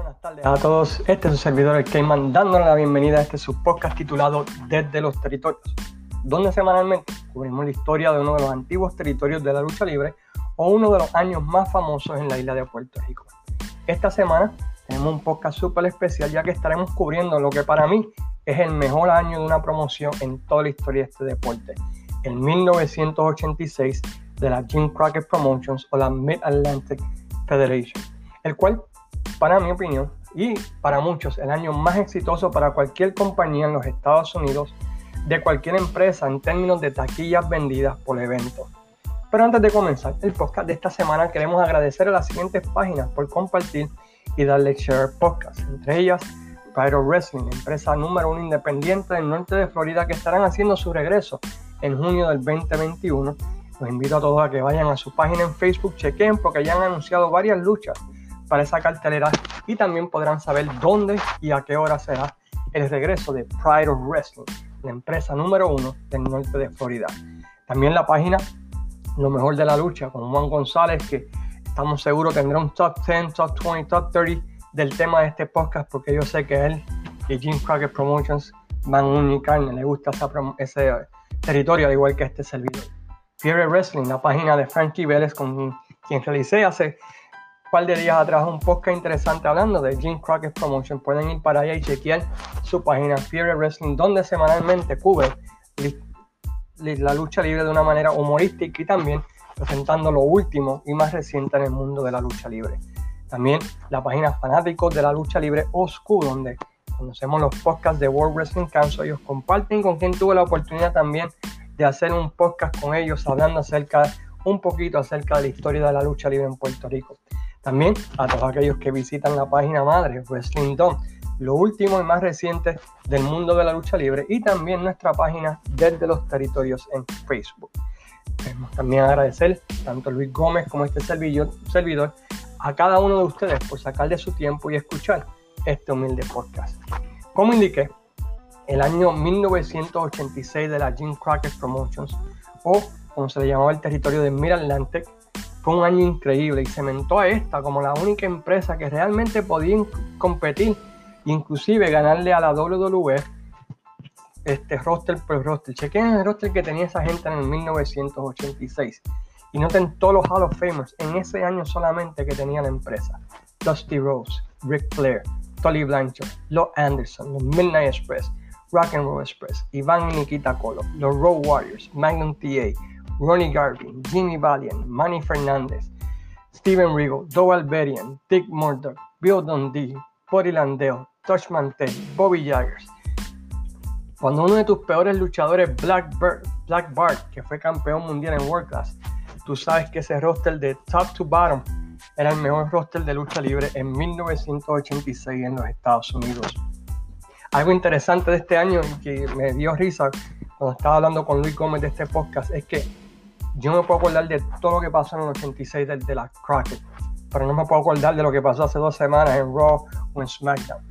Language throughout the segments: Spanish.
buenas tardes a todos. Este es su servidor, el Cayman, dándole la bienvenida a este su podcast titulado Desde los Territorios, donde semanalmente cubrimos la historia de uno de los antiguos territorios de la lucha libre o uno de los años más famosos en la isla de Puerto Rico. Esta semana tenemos un podcast súper especial ya que estaremos cubriendo lo que para mí es el mejor año de una promoción en toda la historia de este deporte, el 1986 de la Jim Crockett Promotions o la Mid-Atlantic Federation, el cual para mi opinión, y para muchos, el año más exitoso para cualquier compañía en los Estados Unidos, de cualquier empresa en términos de taquillas vendidas por evento. Pero antes de comenzar el podcast de esta semana, queremos agradecer a las siguientes páginas por compartir y darle share podcast, entre ellas Pyro Wrestling, empresa número uno independiente del norte de Florida que estarán haciendo su regreso en junio del 2021. Los invito a todos a que vayan a su página en Facebook, chequen porque ya han anunciado varias luchas para esa cartelera y también podrán saber dónde y a qué hora será el regreso de Pride of Wrestling, la empresa número uno del norte de Florida. También la página Lo Mejor de la Lucha con Juan González, que estamos seguros tendrá un top 10, top 20, top 30 del tema de este podcast, porque yo sé que él y Jim Crockett Promotions van un carne, le gusta ese territorio, al igual que este servidor. Fury Wrestling, la página de Frankie Vélez, con quien realicé hace par de días atrás un podcast interesante hablando de Jim Crockett Promotion. Pueden ir para allá y chequear su página Fury Wrestling, donde semanalmente cubre la lucha libre de una manera humorística y también presentando lo último y más reciente en el mundo de la lucha libre. También la página Fanáticos de la Lucha Libre Oscuro, donde conocemos los podcasts de World Wrestling Council. Ellos comparten con quien tuve la oportunidad también de hacer un podcast con ellos hablando acerca, un poquito acerca de la historia de la lucha libre en Puerto Rico. También a todos aquellos que visitan la página madre Wrestling Dome, lo último y más reciente del mundo de la lucha libre y también nuestra página desde los territorios en Facebook. Queremos también agradecer tanto Luis Gómez como este servidor, a cada uno de ustedes por sacar de su tiempo y escuchar este humilde podcast. Como indiqué, el año 1986 de la Jim Crockett Promotions, o como se le llamaba el territorio de Mid Atlantic, fue un año increíble y cementó a esta como la única empresa que realmente podía competir e inclusive ganarle a la WWE este roster por roster. Chequen el roster que tenía esa gente en el 1986 y noten todos los Hall of Famers en ese año solamente que tenía la empresa. Dusty Rose, Ric Flair, Tolly Blanchard, Lo Anderson, los Midnight Express, Rock and Roll Express, Iván y Nikita Colo, los Road Warriors, Magnum TA, Ronnie Garvin, Jimmy Valiant, Manny Fernandez, Steven Regal, Doe Alberian, Dick Murdoch, Bill Dundee, Buddy Landeo, Touch Mantel, Bobby Jaggers. Cuando uno de tus peores luchadores, Black, Black Bart, que fue campeón mundial en World Class, tú sabes que ese roster de top to bottom era el mejor roster de lucha libre en 1986 en los Estados Unidos. Algo interesante de este año que me dio risa cuando estaba hablando con Luis Gómez de este podcast es que yo me puedo acordar de todo lo que pasó en el 86 de, de la Crockett, pero no me puedo acordar de lo que pasó hace dos semanas en Raw o en SmackDown.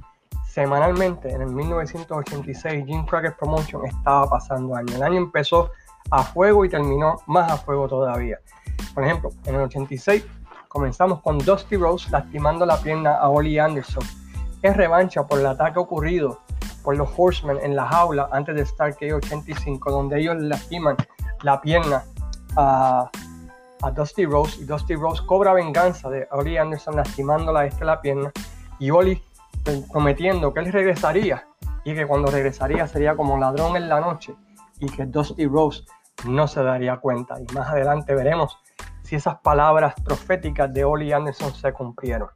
Semanalmente, en el 1986, Jim Crockett Promotion estaba pasando año. El año empezó a fuego y terminó más a fuego todavía. Por ejemplo, en el 86 comenzamos con Dusty Rose lastimando la pierna a Ollie Anderson. Es revancha por el ataque ocurrido por los Horsemen en la jaula antes de Starkey 85, donde ellos lastiman la pierna a, Dusty Rose y Dusty Rose cobra venganza de Oli Anderson lastimándola la pierna y Oli prometiendo que él regresaría y que cuando regresaría sería como ladrón en la noche y que Dusty Rose no se daría cuenta y más adelante veremos si esas palabras proféticas de Oli Anderson se cumplieron.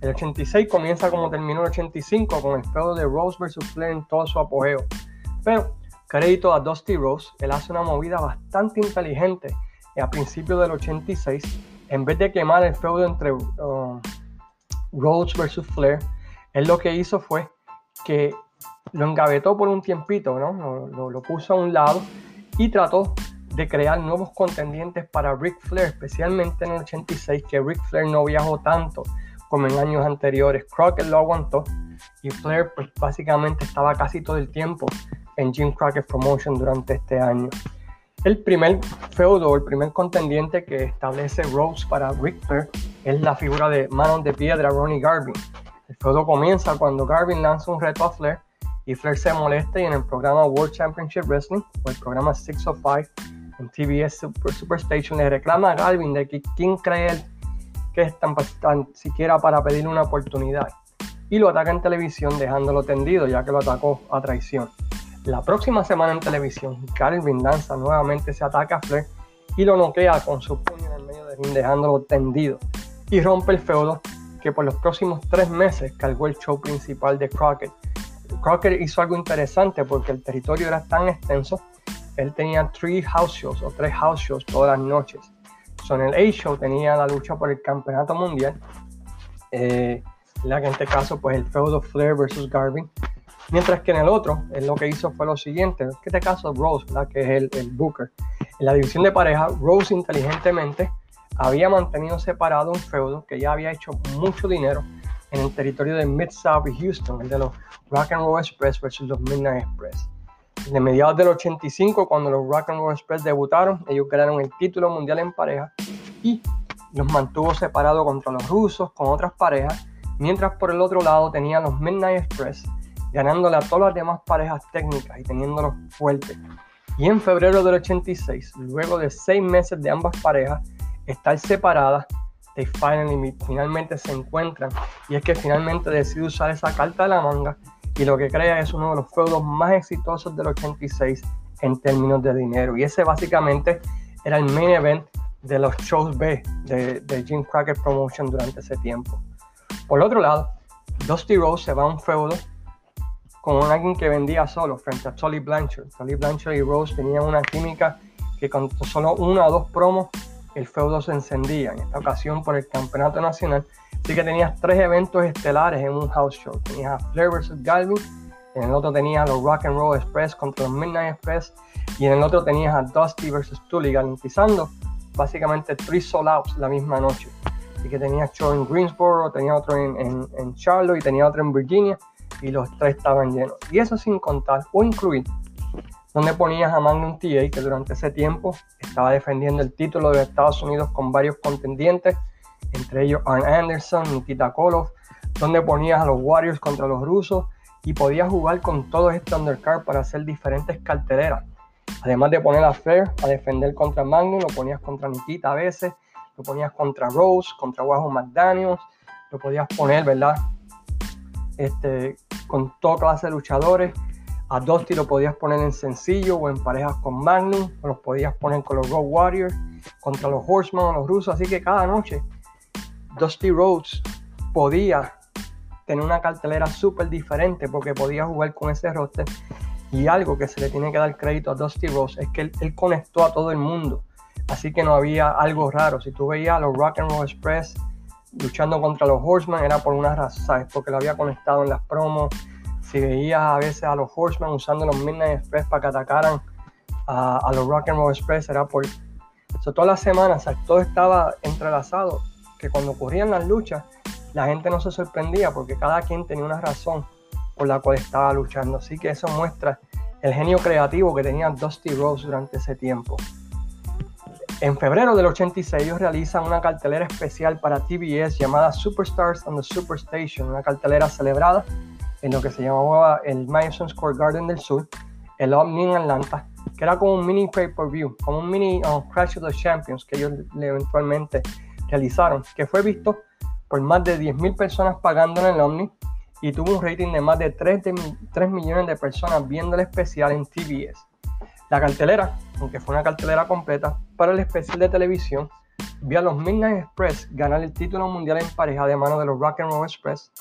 El 86 comienza como terminó el 85 con el feudo de Rose vs Flair en todo su apogeo. Pero crédito a Dusty Rose, él hace una movida bastante inteligente a principios del 86, en vez de quemar el feudo entre uh, Rose vs Flair, él lo que hizo fue que lo engavetó por un tiempito, ¿no? Lo, lo, puso a un lado y trató de crear nuevos contendientes para Ric Flair, especialmente en el 86, que Ric Flair no viajó tanto como en años anteriores. Crockett lo aguantó y Flair pues básicamente estaba casi todo el tiempo en Jim Crockett Promotion durante este año. El primer feudo, el primer contendiente que establece Rose para Ric Flair es la figura de Manos de Piedra, Ronnie Garvin. El feudo comienza cuando Garvin lanza un reto a Flair y Flair se molesta y en el programa World Championship Wrestling o el programa 605 en TBS Super, Superstation le reclama a Garvin de que quién cree él que es tan, tan siquiera para pedirle una oportunidad y lo ataca en televisión dejándolo tendido ya que lo atacó a traición. La próxima semana en televisión, Calvin lanza nuevamente se ataca a Flair y lo noquea con su puño en el medio del ring dejándolo tendido y rompe el feudo que por los próximos tres meses cargó el show principal de Crockett. Crockett hizo algo interesante porque el territorio era tan extenso, él tenía tres house shows o tres house shows todas las noches. Son el A-Show tenía la lucha por el campeonato mundial, eh, en este caso pues el feudo Flair versus Garvin, mientras que en el otro él lo que hizo fue lo siguiente, en este caso Rose, la que es el, el Booker. En la división de pareja, Rose inteligentemente había mantenido separado un feudo que ya había hecho mucho dinero en el territorio de Mid-South y Houston, el de los Rock and Roll Express versus los Midnight Express. De mediados del 85, cuando los Rock and Roll Express debutaron, ellos ganaron el título mundial en pareja y los mantuvo separados contra los rusos con otras parejas, mientras por el otro lado tenía los Midnight Express ganándole a todas las demás parejas técnicas y teniéndolos fuertes. Y en febrero del 86, luego de seis meses de ambas parejas, estar separadas, they finally, finalmente se encuentran. Y es que finalmente decide usar esa carta de la manga y lo que crea es uno de los feudos más exitosos del 86 en términos de dinero. Y ese básicamente era el main event de los shows B de, de Jim Crockett Promotion durante ese tiempo. Por otro lado, Dusty Rose se va a un feudo con alguien que vendía solo frente a Tully Blanchard. Tully Blanchard y Rose tenían una química que con solo una o dos promos el feudo se encendía, en esta ocasión por el campeonato nacional. Así que tenías tres eventos estelares en un house show. Tenías a Flair vs. Galvin, en el otro tenías a los Rock and Roll Express contra los Midnight Express, y en el otro tenías a Dusty vs. Tully, garantizando básicamente tres sold la misma noche. Así que tenías show en Greensboro, tenía otro en, en Charlotte y tenía otro en Virginia, y los tres estaban llenos. Y eso sin contar o incluir donde ponías a Magnum TA, que durante ese tiempo estaba defendiendo el título de Estados Unidos con varios contendientes, entre ellos Arn Anderson, Nikita Koloff, donde ponías a los Warriors contra los rusos y podías jugar con todo este undercard para hacer diferentes carteleras. Además de poner a Flair a defender contra Magnum, lo ponías contra Nikita a veces, lo ponías contra Rose, contra Wahoo McDaniels, lo podías poner, ¿verdad? Este, con toda clase de luchadores a Dusty lo podías poner en sencillo o en parejas con Magnum, los podías poner con los Road Warriors, contra los Horsemen o los rusos. Así que cada noche Dusty Rhodes podía tener una cartelera súper diferente porque podía jugar con ese roster. Y algo que se le tiene que dar crédito a Dusty Rhodes es que él, conectó a todo el mundo. Así que no había algo raro. Si tú veías los Rock and Roll Express luchando contra los Horsemen, era por una razón. Porque lo había conectado en las promos si veías a veces a los Horsemen usando los Midnight Express para que atacaran a, los Rock and Roll Express, era por so, todas las semanas, todo estaba entrelazado, que cuando ocurrían las luchas, la gente no se sorprendía porque cada quien tenía una razón por la cual estaba luchando. Así que eso muestra el genio creativo que tenía Dusty Rose durante ese tiempo. En febrero del 86 ellos realizan una cartelera especial para TBS llamada Superstars on the Superstation, una cartelera celebrada en lo que se llamaba el Madison Square Garden del Sur, el Omni en Atlanta, que era como un mini pay-per-view, como un mini uh, Crash of the Champions que ellos eventualmente realizaron, que fue visto por más de 10.000 personas pagando en el Omni y tuvo un rating de más de 3, de 3 millones de personas viendo el especial en TBS. La cartelera, aunque fue una cartelera completa, para el especial de televisión, vio a los Midnight Express ganar el título mundial en pareja de mano de los Rock and Roll Express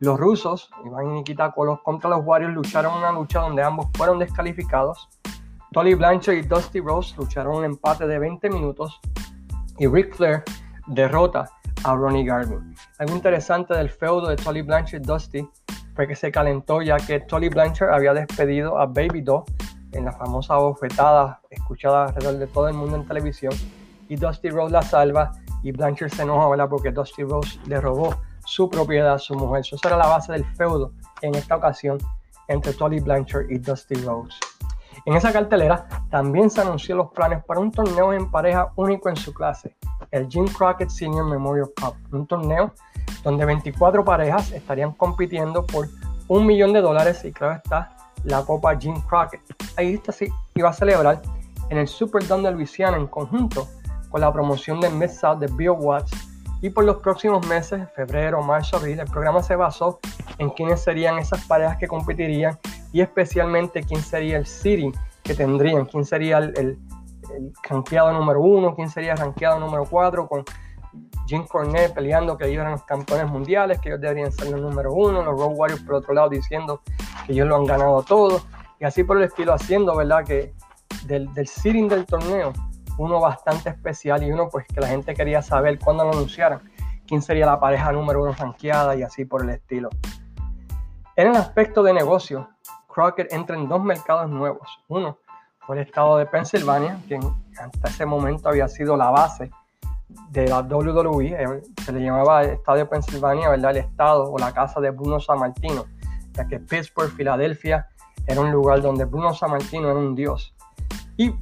los rusos, Iván y Nikita Kolos, contra los Warriors lucharon una lucha donde ambos fueron descalificados. Tolly Blanchard y Dusty Rose lucharon un empate de 20 minutos y Ric Flair derrota a Ronnie Garvin. Algo interesante del feudo de Tolly Blanchard y Dusty fue que se calentó ya que Tolly Blanchard había despedido a Baby Doll en la famosa bofetada escuchada alrededor de todo el mundo en televisión y Dusty Rose la salva y Blanchard se enoja ¿verdad? porque Dusty Rose le robó su propiedad, su mujer. Eso era la base del feudo en esta ocasión entre Tolly Blanchard y Dusty Rhodes. En esa cartelera también se anunció los planes para un torneo en pareja único en su clase, el Jim Crockett Senior Memorial Cup, un torneo donde 24 parejas estarían compitiendo por un millón de dólares y claro está la Copa Jim Crockett. Ahí está sí iba a celebrar en el Superdome de Louisiana en conjunto con la promoción del Mid South de Bill Watts y por los próximos meses, febrero, marzo, abril, el programa se basó en quiénes serían esas parejas que competirían y especialmente quién sería el City que tendrían, quién sería el, el, ranqueado número uno, quién sería el ranqueado número cuatro, con Jim Cornette peleando que ellos eran los campeones mundiales, que ellos deberían ser los número uno, los Road Warriors por otro lado diciendo que ellos lo han ganado todo, y así por el estilo haciendo, ¿verdad? Que del, del del torneo, uno bastante especial y uno pues que la gente quería saber cuándo lo anunciaran, quién sería la pareja número uno ranqueada y así por el estilo. En el aspecto de negocio, Crockett entra en dos mercados nuevos. Uno fue el estado de Pensilvania, que hasta ese momento había sido la base de la WWE, eh, se le llamaba Estadio Pensilvania, ¿verdad? El estado o la casa de Bruno Sammartino, ya que Pittsburgh, Filadelfia, era un lugar donde Bruno Sammartino era un dios. Y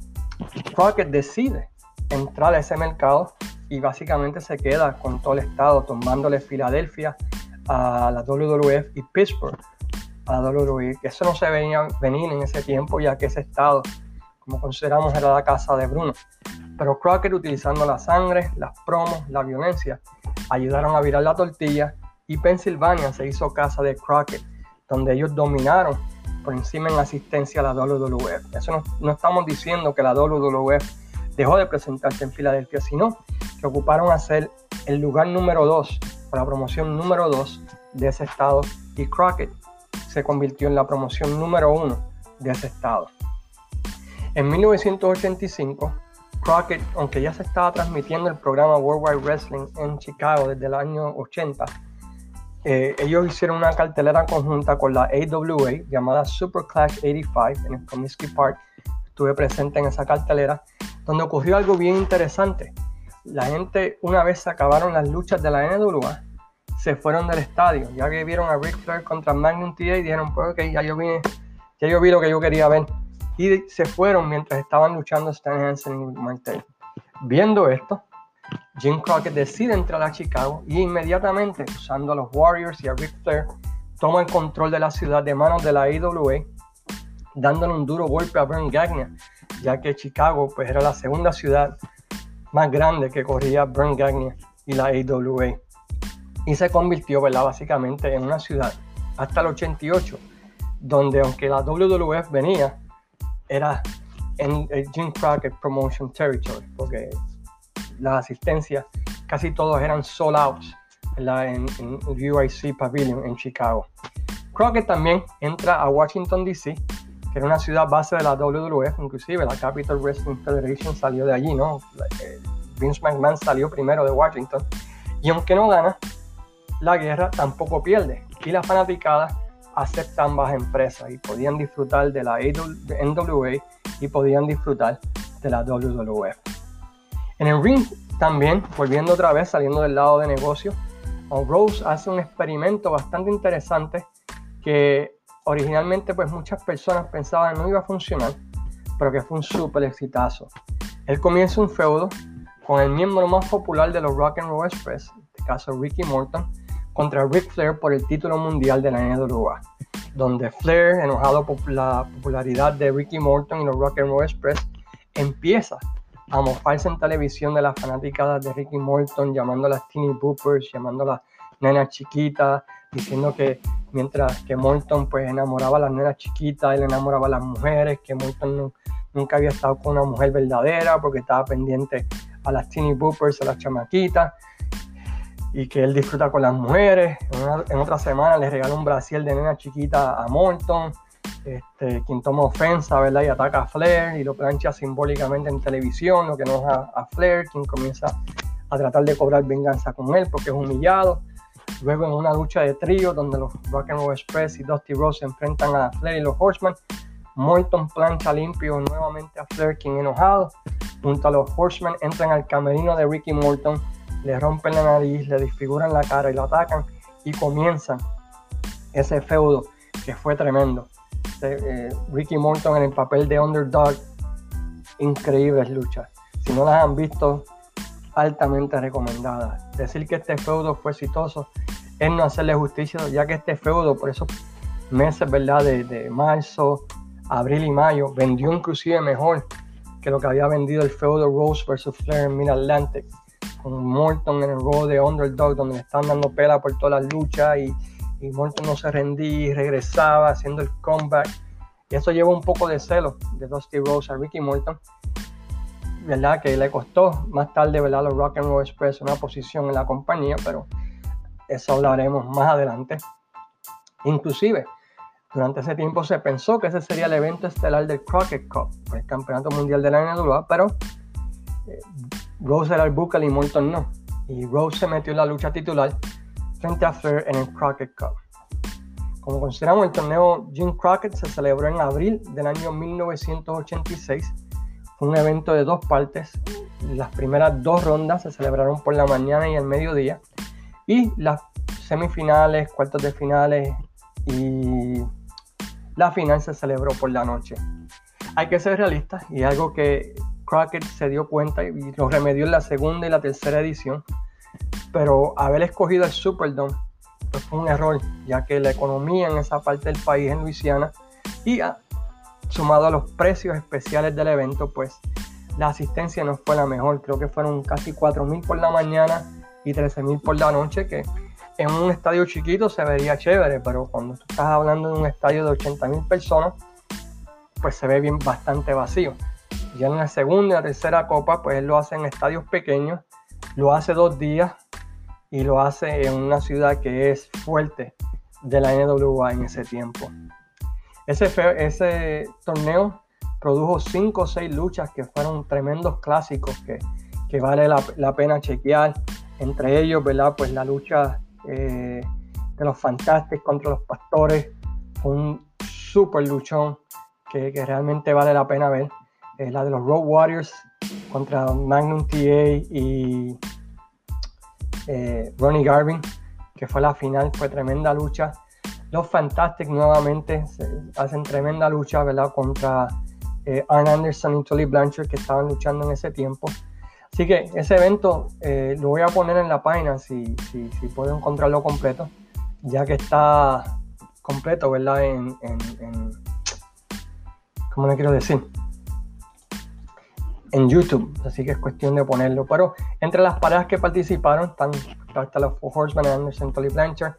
Crockett decide entrar a ese mercado y básicamente se queda con todo el estado, tomándole Filadelfia a la WWF y Pittsburgh a la WWE, que eso no se venía venir en ese tiempo, ya que ese estado, como consideramos, era la casa de Bruno. Pero Crockett, utilizando la sangre, las promos, la violencia, ayudaron a virar la tortilla y Pensilvania se hizo casa de Crockett, donde ellos dominaron por encima en asistencia a la WWF. Eso no, no estamos diciendo que la WWF dejó de presentarse en Filadelfia, sino que ocuparon a ser el lugar número 2, la promoción número 2 de ese estado y Crockett se convirtió en la promoción número 1 de ese estado. En 1985, Crockett, aunque ya se estaba transmitiendo el programa Worldwide Wrestling en Chicago desde el año 80, eh, ellos hicieron una cartelera conjunta con la AWA llamada Super Clash 85 en el Comiskey Park. Estuve presente en esa cartelera, donde ocurrió algo bien interesante. La gente, una vez acabaron las luchas de la NWA, se fueron del estadio. Ya que vieron a Ric Flair contra Magnum TA y dijeron, pues ok, ya yo vi lo que yo quería ver. Y se fueron mientras estaban luchando Stan Hansen y Martel. Viendo esto, Jim Crockett decide entrar a Chicago y inmediatamente, usando a los Warriors y a Ric Flair, toma el control de la ciudad de manos de la AWA, dándole un duro golpe a Brent Gagner, ya que Chicago pues, era la segunda ciudad más grande que corría Brent Gagner y la AWA. Y se convirtió ¿verdad? básicamente en una ciudad hasta el 88, donde aunque la WWF venía, era en Jim Crockett Promotion Territory, porque las asistencias, casi todos eran sold out en, en, UIC Pavilion en Chicago. Crockett también entra a Washington, D.C., que era una ciudad base de la WWF, inclusive la Capital Wrestling Federation salió de allí, ¿no? Eh, Vince McMahon salió primero de Washington. Y aunque no gana la guerra, tampoco pierde. Y las fanaticadas aceptan ambas empresas y podían disfrutar de la NWA y podían disfrutar de la WWF. En el ring también, volviendo otra vez, saliendo del lado de negocio, Rose hace un experimento bastante interesante que originalmente pues muchas personas pensaban no iba a funcionar, pero que fue un súper exitazo. Él comienza un feudo con el miembro más popular de los Rock and Roll Express, en este caso Ricky Morton, contra Ric Flair por el título mundial de la NWA, donde Flair, enojado por la popularidad de Ricky Morton y los Rock and Roll Express, empieza a mofarse en televisión de las fanáticas de Ricky Morton, llamándolas teeny boopers, llamándolas nenas chiquitas, diciendo que mientras que Morton pues enamoraba a las nenas chiquitas, él enamoraba a las mujeres, que Morton nunca había estado con una mujer verdadera porque estaba pendiente a las teeny boopers, a las chamaquitas, y que él disfruta con las mujeres. En, otra semana le regala un brasiel de nena chiquita a Morton este, quien toma ofensa, ¿verdad? Y ataca a Flair y lo plancha simbólicamente en televisión, lo que enoja a Flair, quien comienza a tratar de cobrar venganza con él porque es humillado. Luego en una lucha de trío donde los Rock and Roll Express y Dusty Rose se enfrentan a Flair y los Horsemen, Morton plancha limpio nuevamente a Flair, quien enojado, junto a los Horsemen entran al camerino de Ricky Morton, le rompen la nariz, le disfiguran la cara y lo atacan y comienzan ese feudo que fue tremendo. Eh, Ricky Morton en el papel de underdog, increíbles luchas. Si no las han visto, altamente recomendadas. Decir que este feudo fue exitoso es no hacerle justicia, ya que este feudo por esos meses, ¿verdad? De, de marzo, abril y mayo, vendió inclusive mejor que lo que había vendido el feudo Rose vs. Flair en Mid Atlantic, con Morton en el rol de underdog, donde le estaban dando pela por todas las luchas y, y Morton no se rendía y regresaba haciendo el comeback. Y eso llevó un poco de celo de Dusty Rose a Ricky Morton, ¿verdad? Que le costó más tarde, ¿verdad? Los Rock and Roll Express una posición en la compañía, pero eso hablaremos más adelante. Inclusive, durante ese tiempo se pensó que ese sería el evento estelar del Crockett Cup, el campeonato mundial de la NWA, pero eh, Rose era el Booker y no. Y Rose se metió en la lucha titular frente a Flair en el Crockett Cup. Como consideramos, el torneo Jim Crockett se celebró en abril del año 1986. Fue un evento de dos partes. Las primeras dos rondas se celebraron por la mañana y el mediodía. Y las semifinales, cuartos de finales y la final se celebró por la noche. Hay que ser realistas y algo que Crockett se dio cuenta y lo remedió en la segunda y la tercera edición. Pero haber escogido el Superdome pues fue un error, ya que la economía en esa parte del país, en Luisiana, y sumado a los precios especiales del evento, pues la asistencia no fue la mejor. Creo que fueron casi 4.000 por la mañana y 13.000 por la noche, que en un estadio chiquito se vería chévere, pero cuando tú estás hablando de un estadio de 80.000 personas, pues se ve bien bastante vacío. Ya en la segunda y tercera copa, pues él lo hace en estadios pequeños, lo hace dos días y lo hace en una ciudad que es fuerte de la NWA en ese tiempo. Ese, torneo produjo cinco o seis luchas que fueron tremendos clásicos que, vale la, pena chequear. Entre ellos, ¿verdad? Pues la lucha eh, de los Fantastic contra los Pastores. Fue un super luchón que realmente vale la pena ver. La de los Road Warriors contra Magnum TA y eh, Ronnie Garvin, que fue la final, fue tremenda lucha. Los Fantastic nuevamente hacen tremenda lucha, ¿verdad? Contra eh, Arn Anderson y Tully Blanchard, que estaban luchando en ese tiempo. Así que ese evento eh, lo voy a poner en la página si, si, si, puedo encontrarlo completo, ya que está completo, ¿verdad? En, en ¿cómo le quiero decir? En YouTube, así que es cuestión de ponerlo. Pero entre las parejas que participaron están hasta los Horseman Anderson, Tolly Blanchard,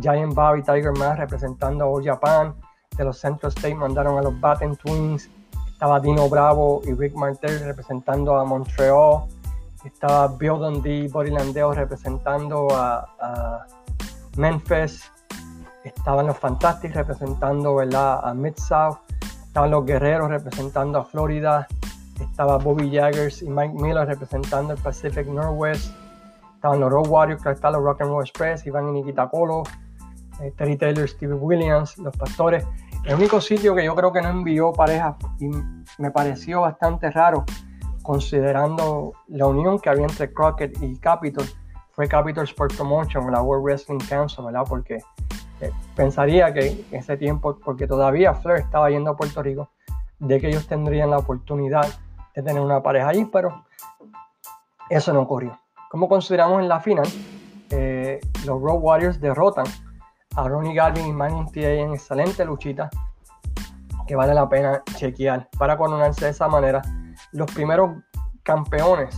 Giant Bobby, Tiger Mask representando a All Japan. De los Central State mandaron a los Batten Twins. Estaba Dino Bravo y Rick Martel representando a Montreal. Estaba Bill Dundee, Borilandeo representando a, Memphis. Estaban los Fantastics representando a Mid-South. Estaban los Guerreros representando a Florida estaba Bobby Jaggers y Mike Miller representando el Pacific Northwest, estaban los Road Warriors, está los Rock and Roll Express, Iván y Nikita Colo, eh, Terry Taylor, Steve Williams, los Pastores. El único sitio que yo creo que no envió pareja y me pareció bastante raro, considerando la unión que había entre Crockett y Capitol, fue Capitol Sport Promotion, la World Wrestling Council, ¿verdad? Porque eh, pensaría que en ese tiempo, porque todavía Flair estaba yendo a Puerto Rico, de que ellos tendrían la oportunidad de tener una pareja allí, pero eso no ocurrió. Como consideramos en la final, eh, los Road Warriors derrotan a Ronnie Garvin y Manning TA en excelente luchita que vale la pena chequear para coronarse de esa manera los primeros campeones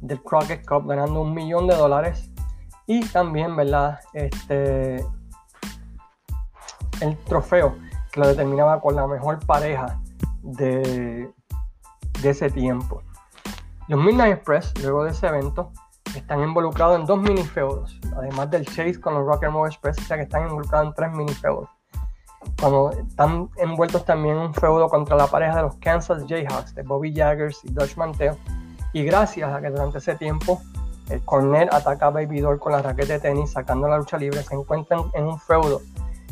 del Crockett Cup ganando un millón de dólares y también verdad este el trofeo que lo determinaba con la mejor pareja de, de ese tiempo. Los Midnight Express, luego de ese evento, están involucrados en dos mini feudos, además del chase con los Rock and Roll Express, o sea que están involucrados en tres mini feudos. Cuando están envueltos también en un feudo contra la pareja de los Kansas Jayhawks, de Bobby Jaggers y Dutch Manteo. Y gracias a que durante ese tiempo el Cornet ataca a Baby con la raqueta de tenis, sacando la lucha libre, se encuentran en un feudo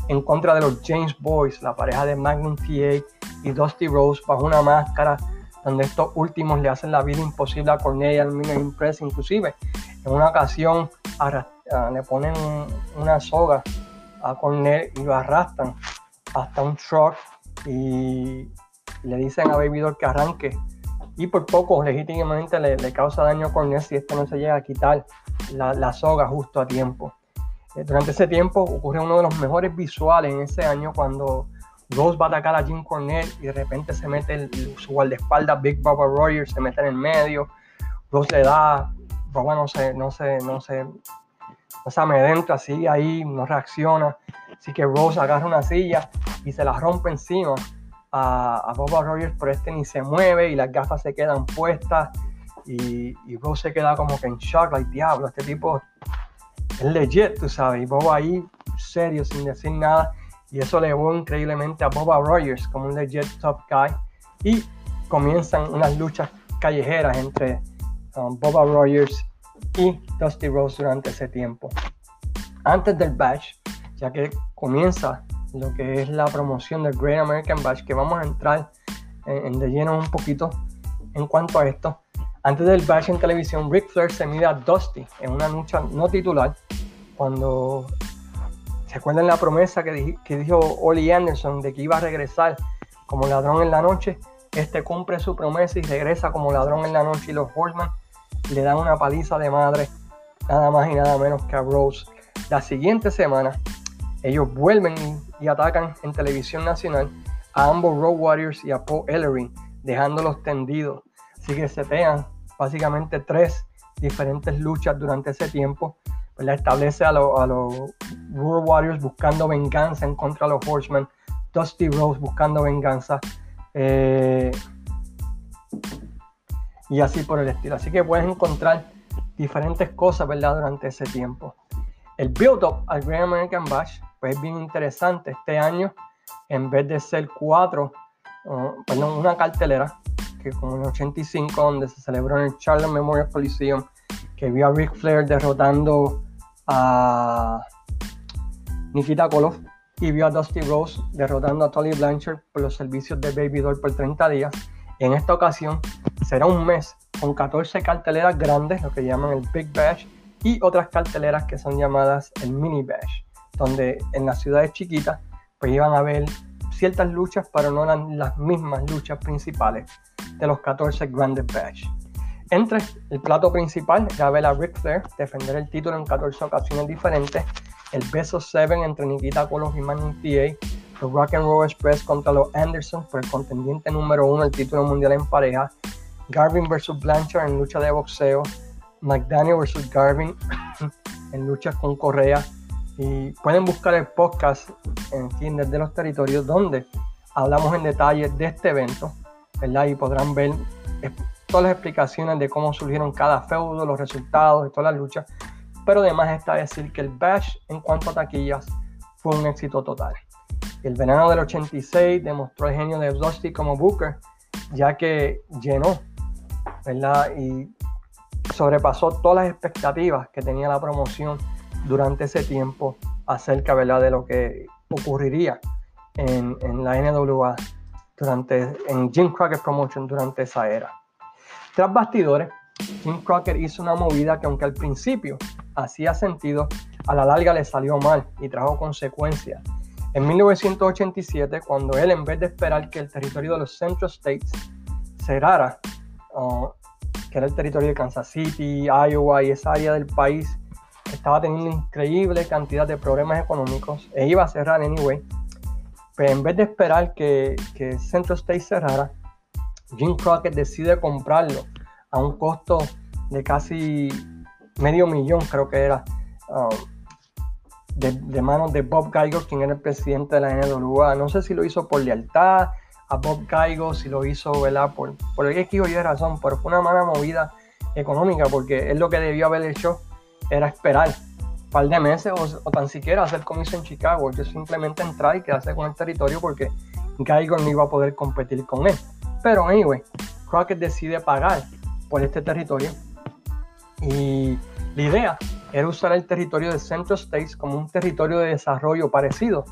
en contra de los James Boys, la pareja de Magnum TA y Dusty Rose, bajo una máscara donde estos últimos le hacen la vida imposible a Cornelia al Mino Impress, inclusive en una ocasión le ponen una soga a Cornell y lo arrastran hasta un truck y le dicen a Baby Doll que arranque y por poco legítimamente le, causa daño a Cornell si esto no se llega a quitar la, la soga justo a tiempo. Eh, durante ese tiempo ocurre uno de los mejores visuales en ese año cuando Rose va a atacar a Jim Cornette y de repente se mete el, su guardaespaldas Big Baba Rogers, se mete en el medio. Rose le da, Baba no se, no se, no se, no se amedrenta, sigue ahí, no reacciona. Así que Rose agarra una silla y se la rompe encima a, a Boba Rogers, pero este ni se mueve y las gafas se quedan puestas. Y, y Rose se queda como que en shock, like diablo, este tipo es legit, tú sabes. Y Boba ahí, serio, sin decir nada y eso le llevó increíblemente a Boba Rogers como un legit top guy y comienzan unas luchas callejeras entre um, Boba Rogers y Dusty Rose durante ese tiempo. Antes del Bash, ya que comienza lo que es la promoción del Great American Bash, que vamos a entrar en, de lleno un poquito en cuanto a esto. Antes del Bash en televisión, Ric Flair se mide a Dusty en una lucha no titular, cuando ¿Se acuerdan la promesa que, dijo Oli Anderson de que iba a regresar como ladrón en la noche? Este cumple su promesa y regresa como ladrón en la noche y los Horsemen le dan una paliza de madre, nada más y nada menos que a Rose. La siguiente semana, ellos vuelven y, atacan en televisión nacional a ambos Road Warriors y a Paul Ellering, dejándolos tendidos. Así que se básicamente tres diferentes luchas durante ese tiempo la establece a los World Warriors buscando venganza en contra de los Horsemen, Dusty Rose buscando venganza, eh, y así por el estilo. Así que puedes encontrar diferentes cosas, ¿verdad? Durante ese tiempo. El build-up al Great American Bash, pues es bien interesante. Este año, en vez de ser cuatro, uh, perdón, una cartelera, que como en el 85, donde se celebró en el Charlotte Memorial Coliseum, que vio a Ric Flair derrotando a Nikita Koloff y vio a Dusty Rose derrotando a Tolly Blanchard por los servicios de Baby Doll por 30 días. En esta ocasión será un mes con 14 carteleras grandes, lo que llaman el Big Bash, y otras carteleras que son llamadas el Mini Bash, donde en las ciudades chiquitas pues iban a haber ciertas luchas, pero no eran las mismas luchas principales de los 14 grandes Bash. Entre el plato principal, ya ve a Ric Flair defender el título en 14 ocasiones diferentes, el Beso 7 entre Nikita Koloff y Manny TA, los Rock and Roll Express contra los Anderson por el contendiente número uno el título mundial en pareja, Garvin vs Blanchard en lucha de boxeo, McDaniel vs Garvin en luchas con Correa. Y pueden buscar el podcast en fin de los territorios donde hablamos en detalle de este evento, ¿verdad? Y podrán ver todas las explicaciones de cómo surgieron cada feudo, los resultados y todas las luchas. Pero además está decir que el Bash en cuanto a taquillas fue un éxito total. El verano del 86 demostró el genio de Dusty como Booker, ya que llenó, ¿verdad? Y sobrepasó todas las expectativas que tenía la promoción durante ese tiempo acerca, ¿verdad? De lo que ocurriría en, en la NWA durante, en Jim Crockett Promotion durante esa era. Tras bastidores, Jim Crockett hizo una movida que aunque al principio hacía sentido, a la larga le salió mal y trajo consecuencias. En 1987, cuando él en vez de esperar que el territorio de los Central States cerrara, uh, que era el territorio de Kansas City, Iowa y esa área del país, estaba teniendo increíble cantidad de problemas económicos e iba a cerrar anyway, pero en vez de esperar que, que Central States cerrara, Jim Crockett decide comprarlo a un costo de casi medio millón, creo que era, um, de, manos de Bob Geiger, quien era el presidente de la NWA. No sé si lo hizo por lealtad a Bob Geiger, si lo hizo por, por el X o Y razón, pero fue una mala movida económica porque él lo que debió haber hecho era esperar un par de meses o, tan siquiera hacer como hizo en Chicago, que simplemente entrar y quedarse con el territorio porque Geiger no iba a poder competir con él. Pero anyway, Crockett decide pagar por este territorio. Y la idea era usar el territorio de Central States como un territorio de desarrollo parecido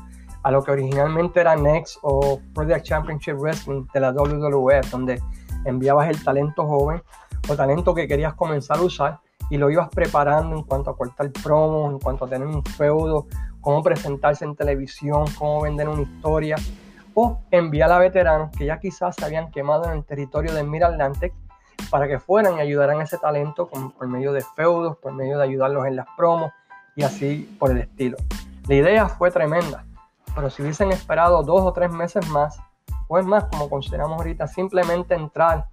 a lo que originalmente era Next o Project Championship Wrestling de la WWE, donde enviabas el talento joven o talento que querías comenzar a usar y lo ibas preparando en cuanto a cortar promos, en cuanto a tener un feudo, cómo presentarse en televisión, cómo vender una historia o enviar a veteranos que ya quizás se habían quemado en el territorio de Mid Atlantic para que fueran y ayudaran a ese talento por medio de feudos, por medio de ayudarlos en las promos y así por el estilo. La idea fue tremenda, pero si hubiesen esperado dos o tres meses más, o es más, como consideramos ahorita, simplemente entrar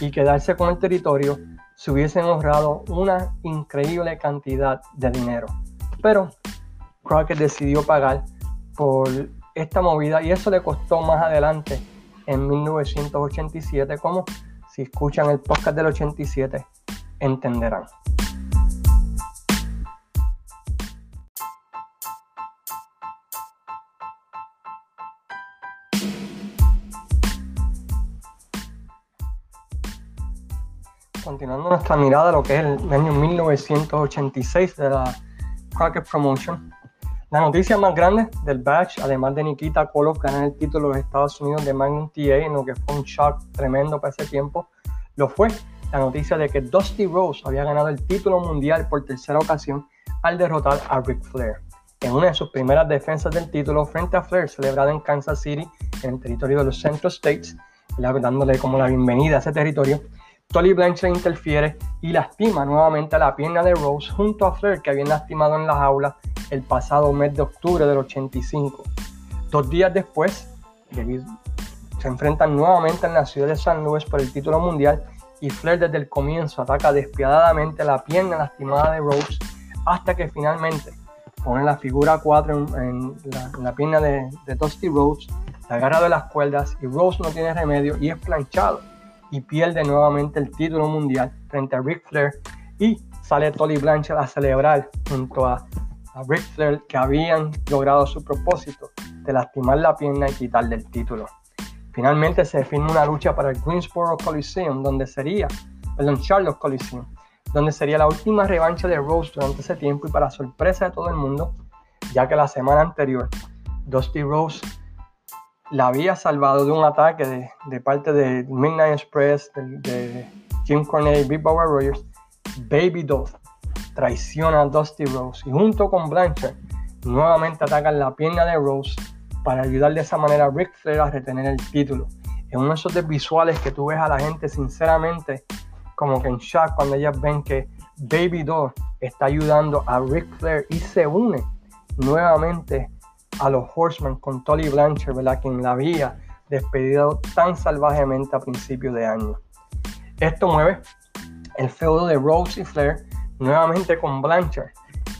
y quedarse con el territorio, se hubiesen ahorrado una increíble cantidad de dinero. Pero Crockett decidió pagar por esta movida y eso le costó más adelante en 1987, como si escuchan el podcast del 87 entenderán. continuando nuestra mirada a lo que es el año 1986 de la Crockett Promotion, la noticia más grande del batch, además de Nikita Koloff ganar el título de los Estados Unidos de Magnum TA, en lo que fue un shock tremendo para ese tiempo, lo fue la noticia de que Dusty Rose había ganado el título mundial por tercera ocasión al derrotar a Ric Flair. En una de sus primeras defensas del título frente a Flair, celebrada en Kansas City, en el territorio de los Central States, dándole como la bienvenida a ese territorio, Tolly Blanchard interfiere y lastima nuevamente la pierna de Rose junto a Flair que habían lastimado en las aulas el pasado mes de octubre del 85. Dos días después, se enfrentan nuevamente en la ciudad de San Luis por el título mundial y Flair desde el comienzo ataca despiadadamente la pierna lastimada de Rose hasta que finalmente pone la figura 4 en, la, pierna de, de Dusty Rose, la agarra de las cuerdas y Rose no tiene remedio y es planchado y pierde nuevamente el título mundial frente a Ric Flair y sale Tolly Blanchard a celebrar junto a, a Ric Flair que habían logrado su propósito de lastimar la pierna y quitarle el título. Finalmente se define una lucha para el Greensboro Coliseum, donde sería, perdón, Charlotte Coliseum, donde sería la última revancha de Rose durante ese tiempo y para sorpresa de todo el mundo, ya que la semana anterior Dusty Rose la había salvado de un ataque de, parte de Midnight Express, de, Jim Cornette Big Power Rogers. Baby Doll traiciona a Dusty Rose y junto con Blanchard nuevamente atacan la pierna de Rose para ayudar de esa manera a Ric Flair a retener el título. En uno de esos visuales que tú ves a la gente sinceramente como que en shock cuando ellas ven que Baby Doll está ayudando a Ric Flair y se une nuevamente a los Horsemen con Tolly Blanchard, ¿verdad? quien la había despedido tan salvajemente a principios de año. Esto mueve el feudo de Rose y Flair nuevamente con Blanchard,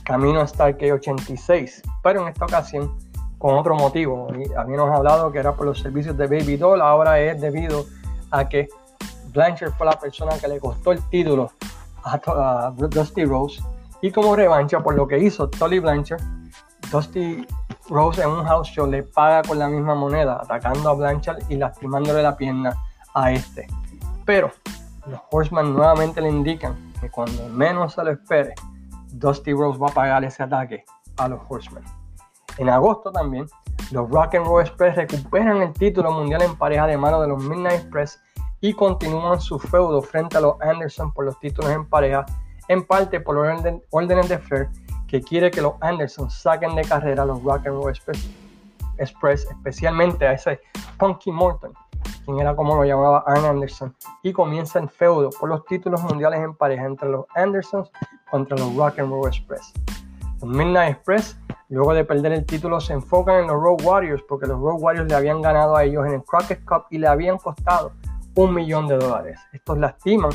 camino a Starkey 86, pero en esta ocasión con otro motivo. Habíamos hablado que era por los servicios de Baby Doll, ahora es debido a que Blanchard fue la persona que le costó el título a, Dusty Rose y como revancha por lo que hizo Tolly Blanchard, Dusty Rose en un house show le paga con la misma moneda, atacando a Blanchard y lastimándole la pierna a este. Pero los Horsemen nuevamente le indican que cuando menos se lo espere, Dusty Rose va a pagar ese ataque a los Horsemen. En agosto también, los Rock and Roll Express recuperan el título mundial en pareja de mano de los Midnight Express y continúan su feudo frente a los Anderson por los títulos en pareja, en parte por órdenes de Flair que quiere que los Anderson saquen de carrera a los Rock and Roll Express, especialmente a ese Punky Morton, quien era como lo llamaba Arn Anderson, y comienza el feudo por los títulos mundiales en pareja entre los Andersons contra los Rock and Roll Express. Los Midnight Express, luego de perder el título, se enfocan en los Road Warriors porque los Road Warriors le habían ganado a ellos en el Crockett Cup y le habían costado un millón de dólares. Estos lastiman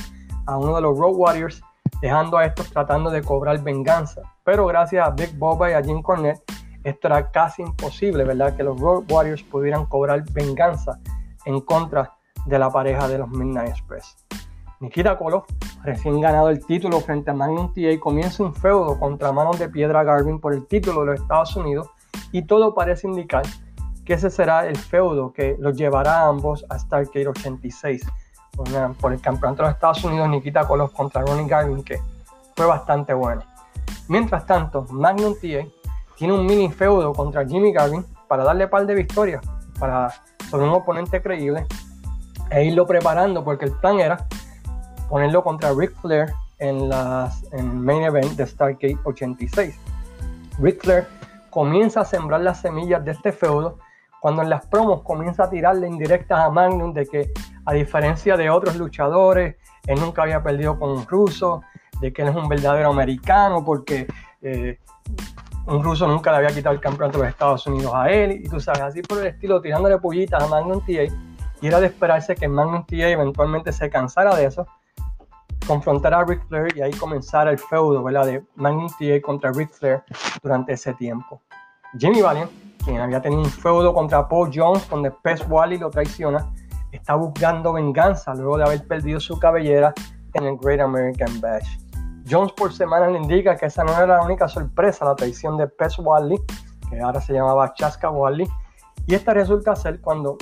a uno de los Road Warriors dejando a estos tratando de cobrar venganza. Pero gracias a Big Boba y a Jim Cornette, esto era casi imposible, ¿verdad? Que los Road Warriors pudieran cobrar venganza en contra de la pareja de los Midnight Express. Nikita Koloff, recién ganado el título frente a Magnum TA, comienza un feudo contra Manos de Piedra Garvin por el título de los Estados Unidos y todo parece indicar que ese será el feudo que los llevará a ambos a Starcade 86 por el campeonato de Estados Unidos, Nikita Koloff contra Ronnie Garvin, que fue bastante bueno. Mientras tanto, Magnum TA tiene un mini feudo contra Jimmy Garvin para darle par de victorias para, sobre un oponente creíble e irlo preparando porque el plan era ponerlo contra Ric Flair en, las, en main event de Stargate 86. Ric Flair comienza a sembrar las semillas de este feudo cuando en las promos comienza a tirarle indirectas a Magnum de que a diferencia de otros luchadores, él nunca había perdido con un ruso, de que él es un verdadero americano porque Eh, un ruso nunca le había quitado el campeonato de los Estados Unidos a él, y tú sabes, así por el estilo, tirándole pollitas a Magnum TA, y era de esperarse que Magnum TA eventualmente se cansara de eso, confrontara a Ric Flair y ahí comenzara el feudo, ¿verdad? De Magnum TA contra Ric Flair durante ese tiempo. Jimmy Valiant, quien había tenido un feudo contra Paul Jones, donde Pez Wally lo traiciona, está buscando venganza luego de haber perdido su cabellera en el Great American Bash. Jones por semana le indica que esa no era la única sorpresa, la traición de Pez Wally, que ahora se llamaba Chaska Wally, y esta resulta ser cuando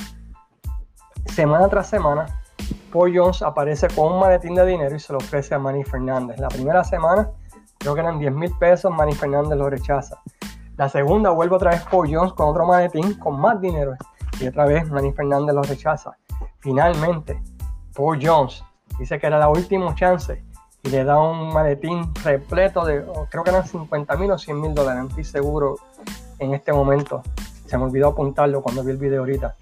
semana tras semana Paul Jones aparece con un maletín de dinero y se lo ofrece a Manny Fernández. La primera semana creo que eran 10 mil pesos, Manny Fernández lo rechaza. La segunda vuelve otra vez Paul Jones con otro maletín con más dinero y otra vez Manny Fernández lo rechaza. Finalmente, Paul Jones dice que era la última chance y le da un maletín repleto de, oh, creo que eran 50 mil o 100 mil dólares, estoy seguro en este momento. Se me olvidó apuntarlo cuando vi el video ahorita.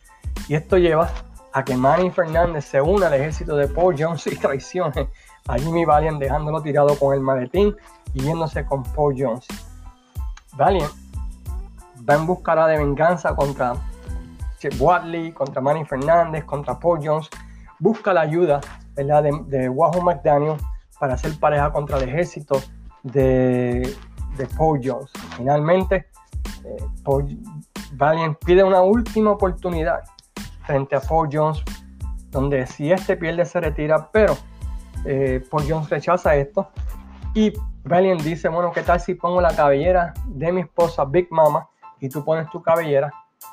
Y esto lleva a que Manny Fernández se una al ejército de Paul Jones y traicione a Jimmy Valiant dejándolo tirado con el maletín y yéndose con Paul Jones. Valiant va en busca de venganza contra Chip Watley, contra Manny Fernández, contra Paul Jones. Busca la ayuda De, de Wahoo McDaniel para hacer pareja contra el ejército de, Paul Jones. Finalmente, eh, Valiant pide una última oportunidad frente a Paul Jones, donde si este pierde se retira, pero eh, Paul Jones rechaza esto y Valiant dice, bueno, ¿qué tal si pongo la cabellera de mi esposa Big Mama y tú pones tu cabellera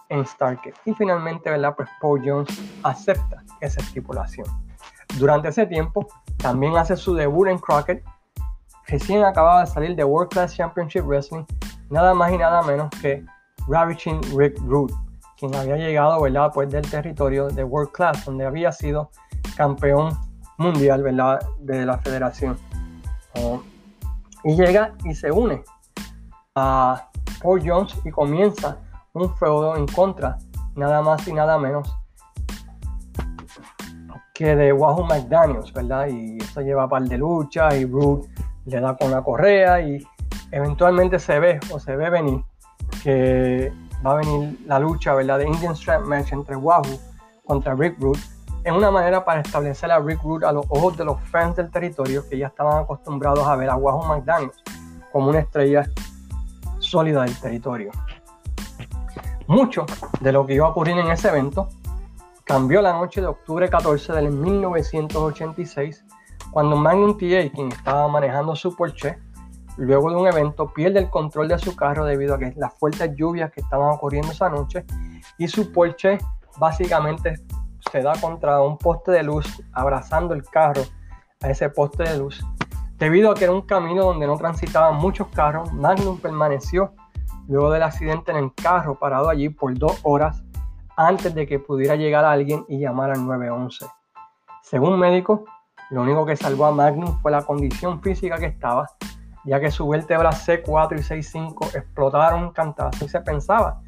en Starkey? Y finalmente, ¿verdad? Pues Paul Jones acepta esa estipulación. Durante ese tiempo, también hace su debut en Crockett. Recién acababa de salir de World Class Championship Wrestling, nada más y nada menos que Ravishing Rick Rude, quien había llegado ¿verdad? Pues del territorio de World Class, donde había sido campeón mundial ¿verdad? de la federación. Oh, y llega y se une a Paul Jones y comienza un feudo en contra, nada más y nada menos que de Wahoo McDaniels, ¿verdad? Y eso lleva par de lucha y Rude le da con la correa y eventualmente se ve o se ve venir que va a venir la lucha, ¿verdad? De Indian Strap Match entre Wahoo contra Rick Rude en una manera para establecer a Rick Rude a los ojos de los fans del territorio que ya estaban acostumbrados a ver a Wahoo McDaniels como una estrella sólida del territorio. Mucho de lo que iba a ocurrir en ese evento cambió la noche de octubre 14 del 1986 cuando Magnum TA, quien estaba manejando su Porsche, luego de un evento pierde el control de su carro debido a las fuertes lluvias que estaban ocurriendo esa noche y su Porsche básicamente se da contra un poste de luz abrazando el carro a ese poste de luz. Debido a que era un camino donde no transitaban muchos carros, Magnum permaneció luego del accidente en el carro parado allí por dos horas antes de que pudiera llegar alguien y llamar al 911. Según médicos, lo único que salvó a Magnum fue la condición física que estaba, ya que su vértebra C4 y C5 explotaron y se pensaba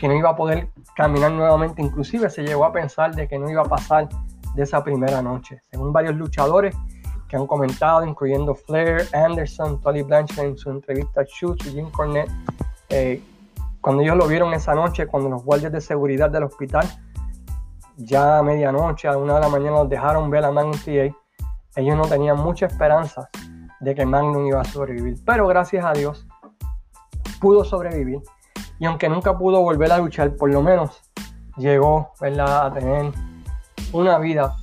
que no iba a poder caminar nuevamente, inclusive se llegó a pensar de que no iba a pasar de esa primera noche. Según varios luchadores que han comentado, incluyendo Flair, Anderson, Tolly Blanchard en su entrevista a y Jim Cornette, eh, cuando ellos lo vieron esa noche, cuando los guardias de seguridad del hospital, ya a medianoche, a una de la mañana, los dejaron ver a Magnum TA, ellos no tenían mucha esperanza de que Magnum iba a sobrevivir. Pero gracias a Dios, pudo sobrevivir. Y aunque nunca pudo volver a luchar, por lo menos llegó a tener una vida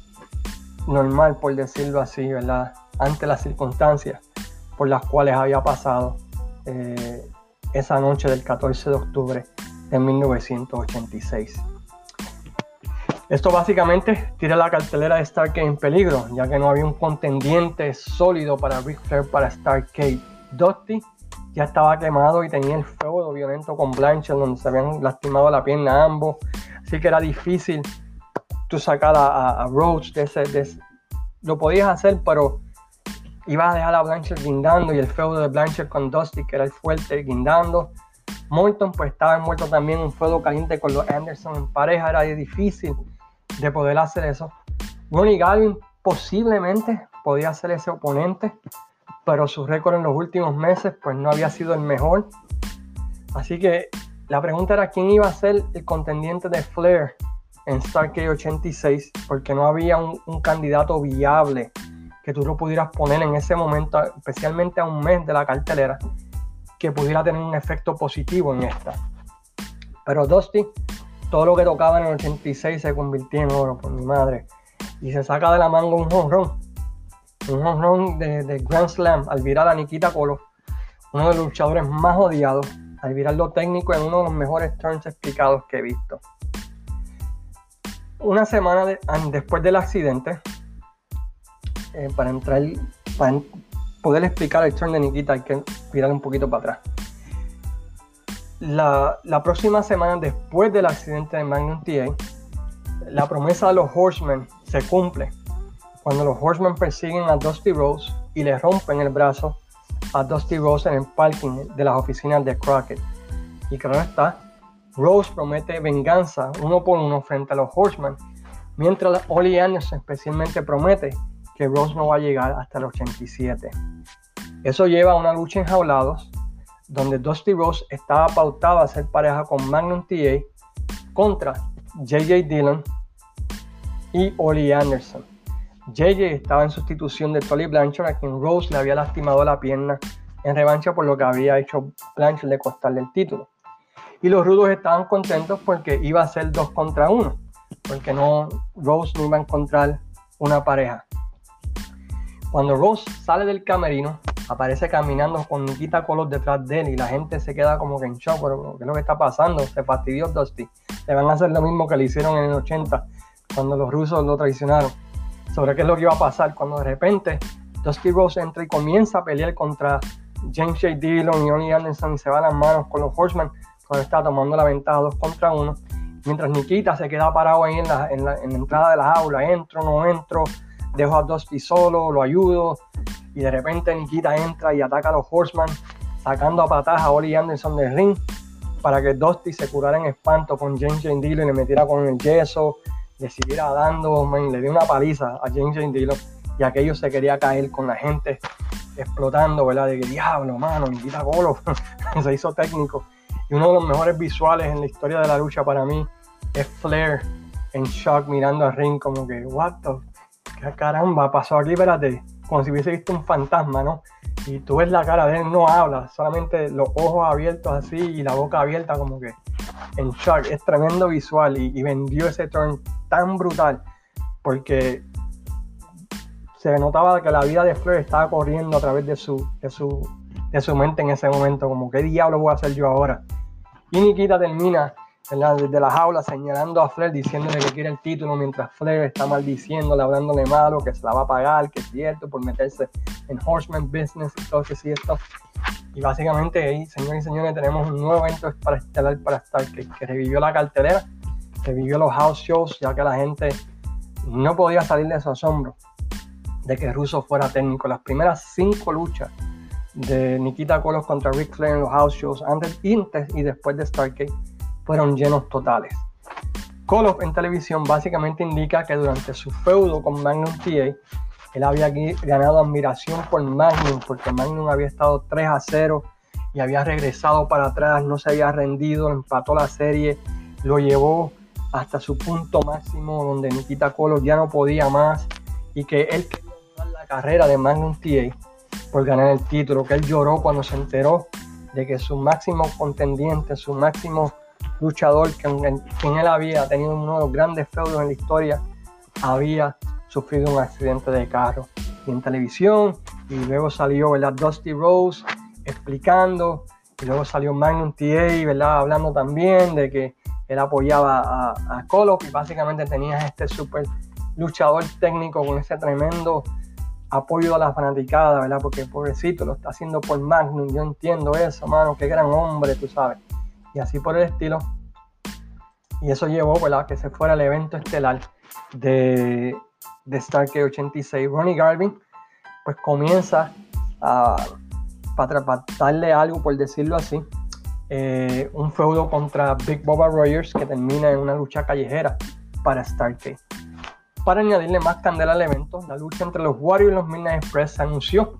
normal, por decirlo así, ¿verdad? ante las circunstancias por las cuales había pasado. Eh, esa noche del 14 de octubre de 1986. Esto básicamente tira la cartelera de Starcade en peligro, ya que no había un contendiente sólido para Ric Flair para Starcade. Dusty ya estaba quemado y tenía el feudo violento con Blanchard, donde se habían lastimado la pierna ambos, así que era difícil tú sacar a, Rhodes de ese, Lo podías hacer, pero iba a dejar a Blanchard guindando y el feudo de Blanchard con Dusty, que era el fuerte, guindando. Morton pues estaba envuelto también un feudo caliente con los Anderson en pareja, era difícil de poder hacer eso. Ronnie Galvin posiblemente podía ser ese oponente, pero su récord en los últimos meses pues no había sido el mejor. Así que la pregunta era quién iba a ser el contendiente de Flair en Starcade 86, porque no había un, candidato viable que tú lo pudieras poner en ese momento, especialmente a un mes de la cartelera, que pudiera tener un efecto positivo en esta. Pero Dusty, todo lo que tocaba en el 86 se convirtió en oro, por mi madre. Y se saca de la manga un honrón. Un honrón de, Grand Slam al virar a Nikita Colo, uno de los luchadores más odiados, al virar lo técnico en uno de los mejores turns explicados que he visto. Una semana después del accidente, eh, para entrar, poder explicar el turn de Nikita hay que mirar un poquito para atrás. La, la, próxima semana después del accidente de Magnum TA, la promesa de los Horsemen se cumple cuando los Horsemen persiguen a Dusty Rose y le rompen el brazo a Dusty Rose en el parking de las oficinas de Crockett. Y claro está, Rose promete venganza uno por uno frente a los Horsemen, mientras Ollie Anderson especialmente promete que Rose no va a llegar hasta el 87. Eso lleva a una lucha enjaulados, donde Dusty Rose estaba pautado a ser pareja con Magnum TA contra JJ Dillon y Ollie Anderson. JJ estaba en sustitución de Tolly Blanchard, a quien Rose le había lastimado la pierna en revancha por lo que había hecho Blanchard de costarle el título. Y los rudos estaban contentos porque iba a ser dos contra uno, porque no, Rose no iba a encontrar una pareja. Cuando Rose sale del camerino, aparece caminando con Nikita Kolos detrás de él y la gente se queda como que en shock, ¿qué es lo que está pasando? Se fastidió Dusty. Le van a hacer lo mismo que le hicieron en el 80, cuando los rusos lo traicionaron. Sobre qué es lo que iba a pasar, cuando de repente Dusty Rose entra y comienza a pelear contra James J. Dillon y Ronnie Anderson y se va a las manos con los Horsemen cuando está tomando la ventaja dos contra uno. Mientras Nikita se queda parado ahí en la, en la, en la entrada de la jaula, entro, no entro, dejo a Dusty solo, lo ayudo y de repente Nikita entra y ataca a los Horsemen sacando a patadas a Oli Anderson del ring para que Dusty se curara en espanto con James Jane Dillon y le metiera con el yeso, le siguiera dando, le dio una paliza a James Jane Dillon y aquello se quería caer con la gente explotando, ¿verdad? De que diablo, mano, Nikita Golo se hizo técnico. Y uno de los mejores visuales en la historia de la lucha para mí es Flair en shock mirando al ring como que, what the caramba, pasó aquí, espérate, como si hubiese visto un fantasma, ¿no? Y tú ves la cara de él, no habla, solamente los ojos abiertos así y la boca abierta como que en shock. Es tremendo visual y, vendió ese turn tan brutal porque se notaba que la vida de Flair estaba corriendo a través de su, de su, de su mente en ese momento, como qué diablo voy a hacer yo ahora. Y Nikita termina desde la jaula señalando a Flair diciéndole que quiere el título mientras Flair está maldiciéndole, hablándole malo, que se la va a pagar, que es cierto, por meterse en Horseman Business y todo que sí esto. Y básicamente ahí, señores y señores, tenemos un nuevo evento para estelar para Stark que, revivió la cartelera, revivió los house shows, ya que la gente no podía salir de su asombro de que Russo fuera técnico. Las primeras cinco luchas de Nikita Kolos contra Rick Flair en los house shows, antes, y después de Stargate fueron llenos totales. Koloff en televisión básicamente indica que durante su feudo con Magnum TA, él había ganado admiración por Magnum, porque Magnum había estado 3 a 0 y había regresado para atrás, no se había rendido, empató la serie, lo llevó hasta su punto máximo donde Nikita Koloff ya no podía más y que él quería la carrera de Magnum TA por ganar el título, que él lloró cuando se enteró de que su máximo contendiente, su máximo luchador que en, quien él había tenido uno de los grandes feudos en la historia, había sufrido un accidente de carro. En televisión, y luego salió ¿verdad? Dusty Rose explicando, y luego salió Magnum TA ¿verdad? hablando también de que él apoyaba a, a y básicamente tenía este super luchador técnico con ese tremendo apoyo a la fanaticada, ¿verdad? Porque pobrecito lo está haciendo por Magnum, yo entiendo eso, mano, qué gran hombre, tú sabes y así por el estilo. Y eso llevó a que se fuera el evento estelar de, de Stargate 86. Ronnie Garvin pues comienza a, para, algo, por decirlo así, eh, un feudo contra Big Boba Rogers que termina en una lucha callejera para Stargate. Para añadirle más candela al evento, la lucha entre los Warriors y los Midnight Express anunció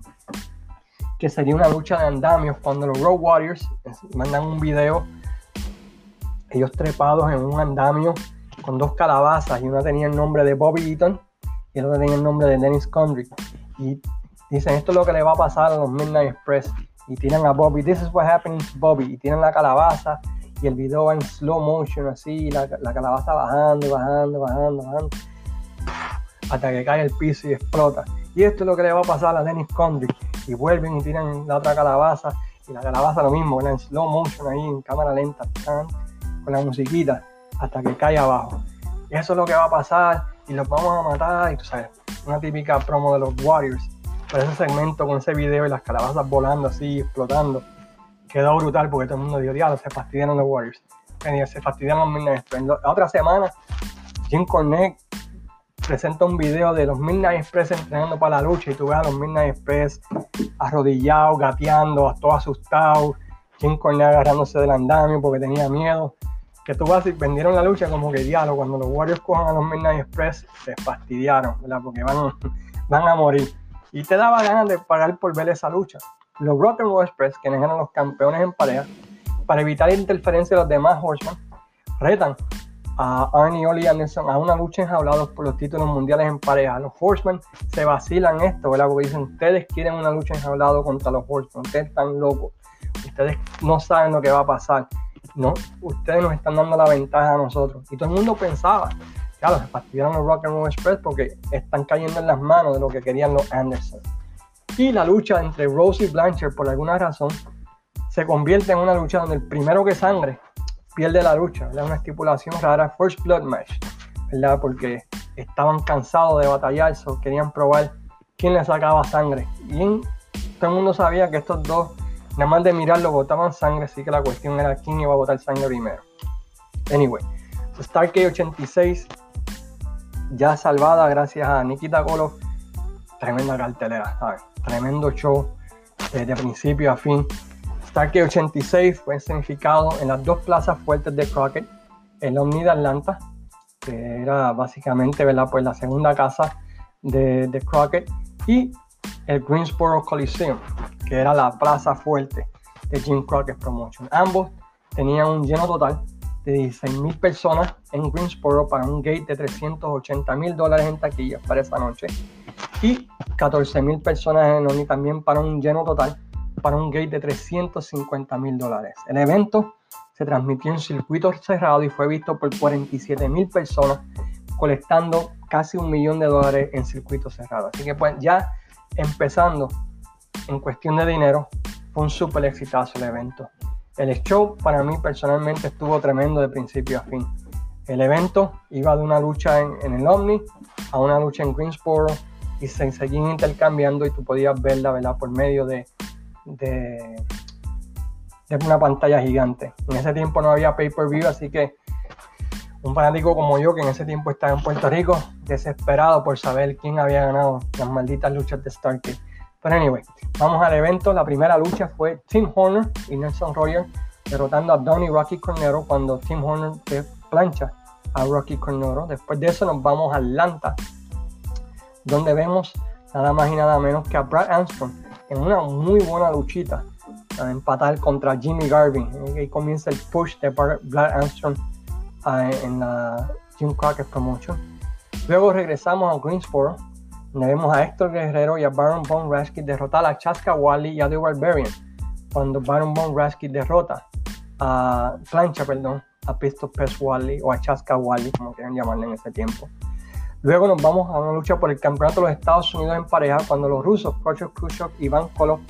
que sería una lucha de andamios cuando los Road Warriors mandan un video, ellos trepados en un andamio con dos calabazas y una tenía el nombre de Bobby Eaton y el otro tenía el nombre de Dennis Condry. Y dicen, esto es lo que le va a pasar a los Midnight Express. Y tiran a Bobby, this is what happened to Bobby. Y tienen la calabaza y el video va en slow motion así, la, la calabaza bajando, bajando, bajando, bajando, hasta que cae el piso y explota. Y esto es lo que le va a pasar a Dennis Condry. Y vuelven y tiran la otra calabaza. Y la calabaza lo mismo, en slow motion ahí, en cámara lenta, con la musiquita, hasta que cae abajo. Y eso es lo que va a pasar. Y los vamos a matar. Y tú sabes, una típica promo de los Warriors. Pero ese segmento con ese video y las calabazas volando así, explotando quedó brutal porque todo el mundo dio diablo, se fastidiaron los Warriors. Se fastidiaron los Midnight Express. La otra semana, Jim Cornette presenta un video de los Midnight Express entrenando para la lucha y tú ves a los Midnight Express arrodillados, gateando, todos asustados. Jim Cornette agarrándose del andamio porque tenía miedo. Que tú vas y vendieron la lucha como que diablo. Cuando los Warriors cojan a los Midnight Express, se fastidiaron, ¿verdad? Porque van, van a morir. Y te daba ganas de pagar por ver esa lucha. Los Roll Express, quienes eran los campeones en pareja, para evitar interferencia de los demás Horsemen, retan a Arnie Oli Anderson a una lucha enjaulados por los títulos mundiales en pareja. Los Horsemen se vacilan esto, ¿verdad? Porque dicen, ustedes quieren una lucha enjaulada contra los Horsemen, ustedes están locos, ustedes no saben lo que va a pasar, ¿no? Ustedes nos están dando la ventaja a nosotros. Y todo el mundo pensaba, claro, se fastidiaron los Rock and Roll Express porque están cayendo en las manos de lo que querían los Anderson. Y la lucha entre Rose y Blanchard, por alguna razón, se convierte en una lucha donde el primero que sangre pierde la lucha. Es una estipulación rara, First Blood Match, ¿verdad? Porque estaban cansados de batallar, so querían probar quién le sacaba sangre. Y todo el mundo sabía que estos dos, nada más de mirarlo, botaban sangre, así que la cuestión era quién iba a botar sangre primero. Anyway, Starkey 86, ya salvada gracias a Nikita Koloff, tremenda cartelera, tremendo show eh, de principio a fin. Starkey 86 fue escenificado en las dos plazas fuertes de Crockett, el Omni de Atlanta, que era básicamente ¿verdad? Pues la segunda casa de, de Crockett, y el Greensboro Coliseum, que era la plaza fuerte de Jim Crockett Promotion. Ambos tenían un lleno total de 16.000 personas en Greensboro para un gate de 380 mil dólares en taquillas para esa noche y 14.000 personas en ONI también para un lleno total, para un gate de 350 mil dólares. El evento se transmitió en circuito cerrado y fue visto por 47.000 personas, colectando casi un millón de dólares en circuito cerrado. Así que pues ya empezando en cuestión de dinero, fue un súper exitazo el evento. El show para mí personalmente estuvo tremendo de principio a fin. El evento iba de una lucha en, el Omni a una lucha en Greensboro y se seguían intercambiando y tú podías verla ¿verdad? por medio de, de, una pantalla gigante. En ese tiempo no había pay-per-view, así que un fanático como yo, que en ese tiempo estaba en Puerto Rico, desesperado por saber quién había ganado las malditas luchas de Starkey. Pero anyway, vamos al evento. La primera lucha fue Tim Horner y Nelson Royer derrotando a Donny Rocky Cornero cuando Tim Horner plancha a Rocky Cornero. Después de eso nos vamos a Atlanta donde vemos nada más y nada menos que a Brad Armstrong en una muy buena luchita a empatar contra Jimmy Garvin. Ahí comienza el push de Brad Armstrong ah, en la Jim Crockett Promotion. Luego regresamos a Greensboro, vemos a Héctor Guerrero y a Baron Von Raschke derrotar a Chaska Wally y a The Barbarian. Cuando Baron Von Raschke derrota a Plancha, perdón, a Pistol Pest Wally o a Chaska Wally, como quieran llamarle en ese tiempo. Luego nos vamos a una lucha por el campeonato de los Estados Unidos en pareja cuando los rusos Khrushchev Khrushchev y Iván Koloff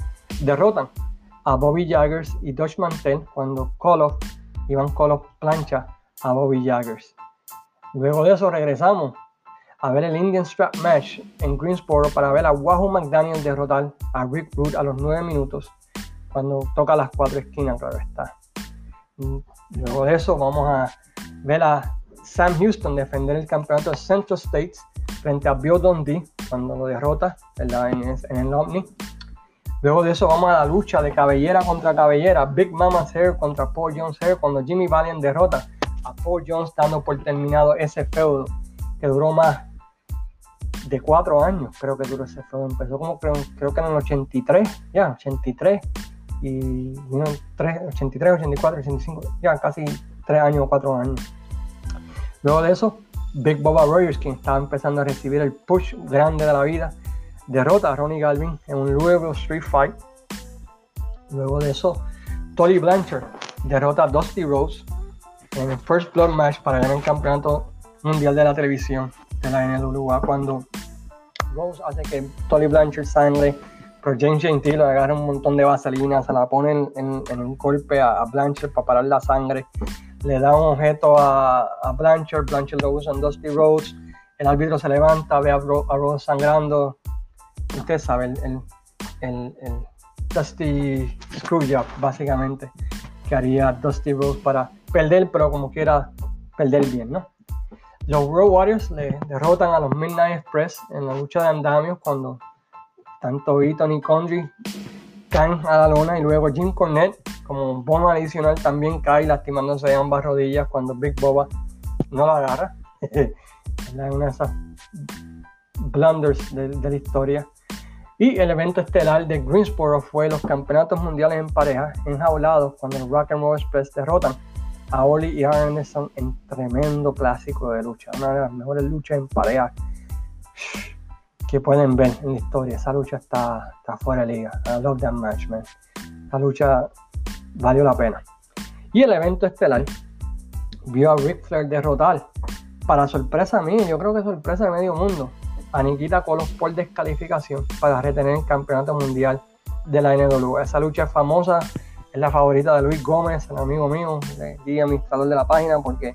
derrotan a Bobby Jaggers y Dutch Mantel cuando Koloff, Iván Koloff plancha a Bobby Jaggers. Luego de eso regresamos a ver el Indian Strap Match en Greensboro para ver a Wahoo McDaniel derrotar a Rick Rude a los 9 minutos cuando toca las cuatro esquinas, claro está. Luego de eso vamos a ver a Sam Houston defender el campeonato de Central States frente a Bill Dundee cuando lo derrota en, el Omni. Luego de eso vamos a la lucha de cabellera contra cabellera, Big Mama's Hair contra Paul Jones Hair cuando Jimmy Valiant derrota a Paul Jones dando por terminado ese feudo que duró más de cuatro años, creo que duró ese feudo. Empezó como creo, creo que en el 83, ya, 83, y 83, 84, 85, ya casi tres años o cuatro años. Luego de eso, Big Boba Rogers, quien estaba empezando a recibir el push grande de la vida, derrota a Ronnie Galvin en un Louisville Street Fight. Luego de eso, Tolly Blanchard derrota a Dusty Rose en el First Blood Match para ganar el campeonato mundial de la televisión de la NWA cuando Rose hace que Tolly Blanchard sangre, pero James Gentile agarra un montón de vaselina, se la pone en, un golpe a, Blanchard para parar la sangre, le da un objeto a, Blanchard, Blanchard lo usa en Dusty Rhodes, el árbitro se levanta, ve a, Rose sangrando, usted sabe, el, Dusty Screwjob, básicamente, que haría Dusty Rose para perder, pero como quiera perder bien, ¿no? Los Road Warriors le derrotan a los Midnight Express en la lucha de andamios cuando tanto Eaton y Condry caen a la lona y luego Jim Cornette como un bono adicional también cae lastimándose de ambas rodillas cuando Big Boba no la agarra. es una de esas blunders de, la historia. Y el evento estelar de Greensboro fue los campeonatos mundiales en pareja enjaulados cuando los Rock and Roll Express derrotan a Oli y Anderson en tremendo clásico de lucha. Una de las mejores luchas en pareja que pueden ver en la historia. Esa lucha está, está fuera de liga. I love that match, man. Esa lucha valió la pena. Y el evento estelar vio a Ric Flair derrotar, para sorpresa mía, yo creo que sorpresa de medio mundo, a Nikita Kolos por descalificación para retener el campeonato mundial de la NWA. Esa lucha famosa es la favorita de Luis Gómez, el amigo mío, el administrador de la página, porque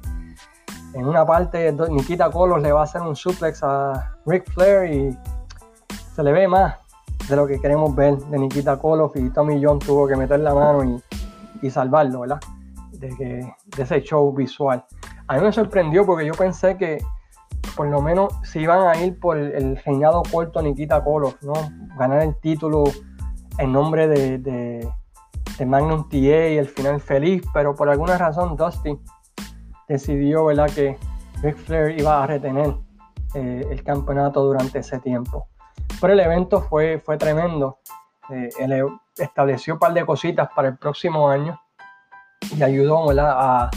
en una parte Nikita Colos le va a hacer un suplex a Ric Flair y se le ve más de lo que queremos ver de Nikita Colos y Tommy John tuvo que meter la mano y, salvarlo, ¿verdad? De, que, de ese show visual. A mí me sorprendió porque yo pensé que por lo menos se iban a ir por el, reinado corto Nikita Colos, ¿no? Ganar el título en nombre de Magnum TA el final feliz, pero por alguna razón Dusty decidió ¿verdad? que Ric Flair iba a retener eh, el campeonato durante ese tiempo. Pero el evento fue, fue tremendo. Eh, él estableció un par de cositas para el próximo año y ayudó A,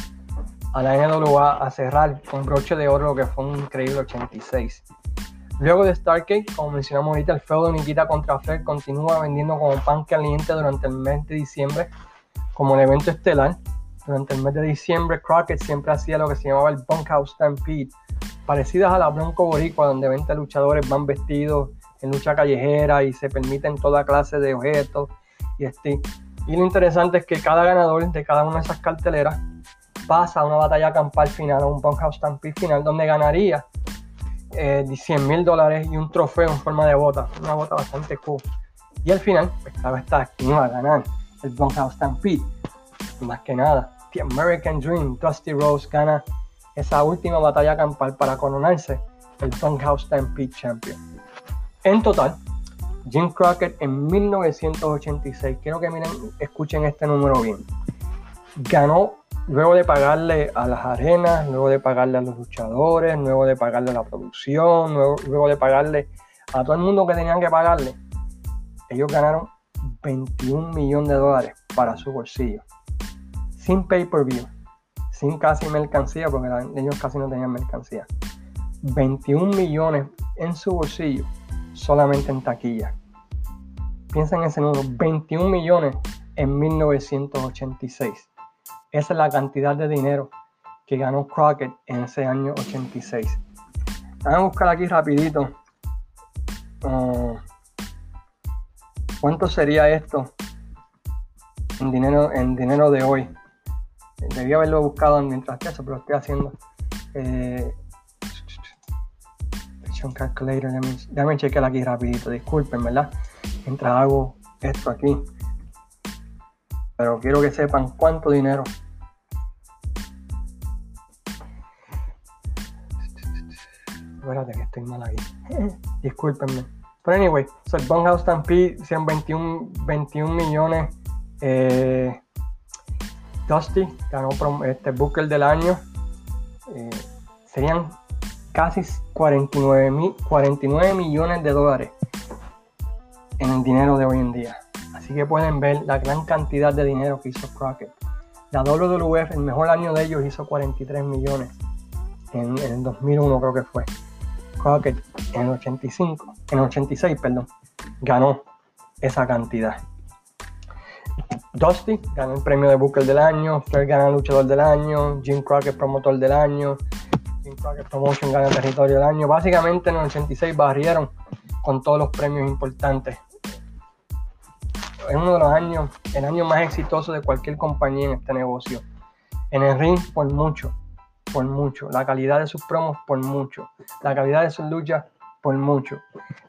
a la NWA a cerrar con broche de oro lo que fue un increíble 86. Luego de Starcade, como mencionamos ahorita, el feudo Nikita contra Flair continúa vendiendo como pan caliente durante el mes de diciembre, como el evento estelar. Durante el mes de diciembre, Crockett siempre hacía lo que se llamaba el Bunkhouse Stampede, parecidas a la Bronco Boricua, donde 20 luchadores van vestidos en lucha callejera y se permiten toda clase de objetos y este. Y lo interesante es que cada ganador de cada una de esas carteleras pasa a una batalla campal final, a un Bunkhouse Stampede final, donde ganaría eh, 100 mil dólares y un trofeo en forma de bota, una bota bastante cool. Y al final, pues claro está, ¿quién iba a ganar? El Bunkhouse Stampede. Más que nada, The American Dream, Dusty Rose gana esa última batalla campal para coronarse el Bunkhouse Stampede Champion. En total, Jim Crockett en 1986, quiero que miren, escuchen este número bien, ganó luego de pagarle a las arenas, luego de pagarle a los luchadores, luego de pagarle a la producción, luego, de pagarle a todo el mundo que tenían que pagarle, ellos ganaron 21 millones de dólares para su bolsillo, sin pay-per-view, sin casi mercancía, porque ellos casi no tenían mercancía. 21 millones en su bolsillo, solamente en taquilla. Piensen en ese número, 21 millones en 1986. Esa es la cantidad de dinero que ganó Crockett en ese año 86. Vamos a buscar aquí rapidito. Ah, ¿Cuánto sería esto en dinero, en dinero de hoy? Debía haberlo buscado mientras que eso, pero estoy haciendo. Eh, calculator, déjame, chequear aquí rapidito, disculpen, ¿verdad? Mientras hago esto aquí. Pero quiero que sepan cuánto dinero Espérate que estoy mal aquí. Discúlpenme. Pero anyway, so el House Stampede sean 21, 21 millones. Eh, Dusty ganó este Booker del año. Eh, serían casi 49, 49 millones de dólares en el dinero de hoy en día. Así que pueden ver la gran cantidad de dinero que hizo Crockett. La WWF, el mejor año de ellos, hizo 43 millones en, el 2001 creo que fue. Crockett en el 85, en el 86, perdón, ganó esa cantidad. Dusty ganó el premio de Booker del año, Flair ganó luchador del año, Jim Crockett promotor del año, Jim Crockett Promotion ganó territorio del año. Básicamente en el 86 barrieron con todos los premios importantes. Es uno de los años, el año más exitoso de cualquier compañía en este negocio. En el ring, por mucho, por mucho. La calidad de sus promos, por mucho. La calidad de sus luchas, por mucho.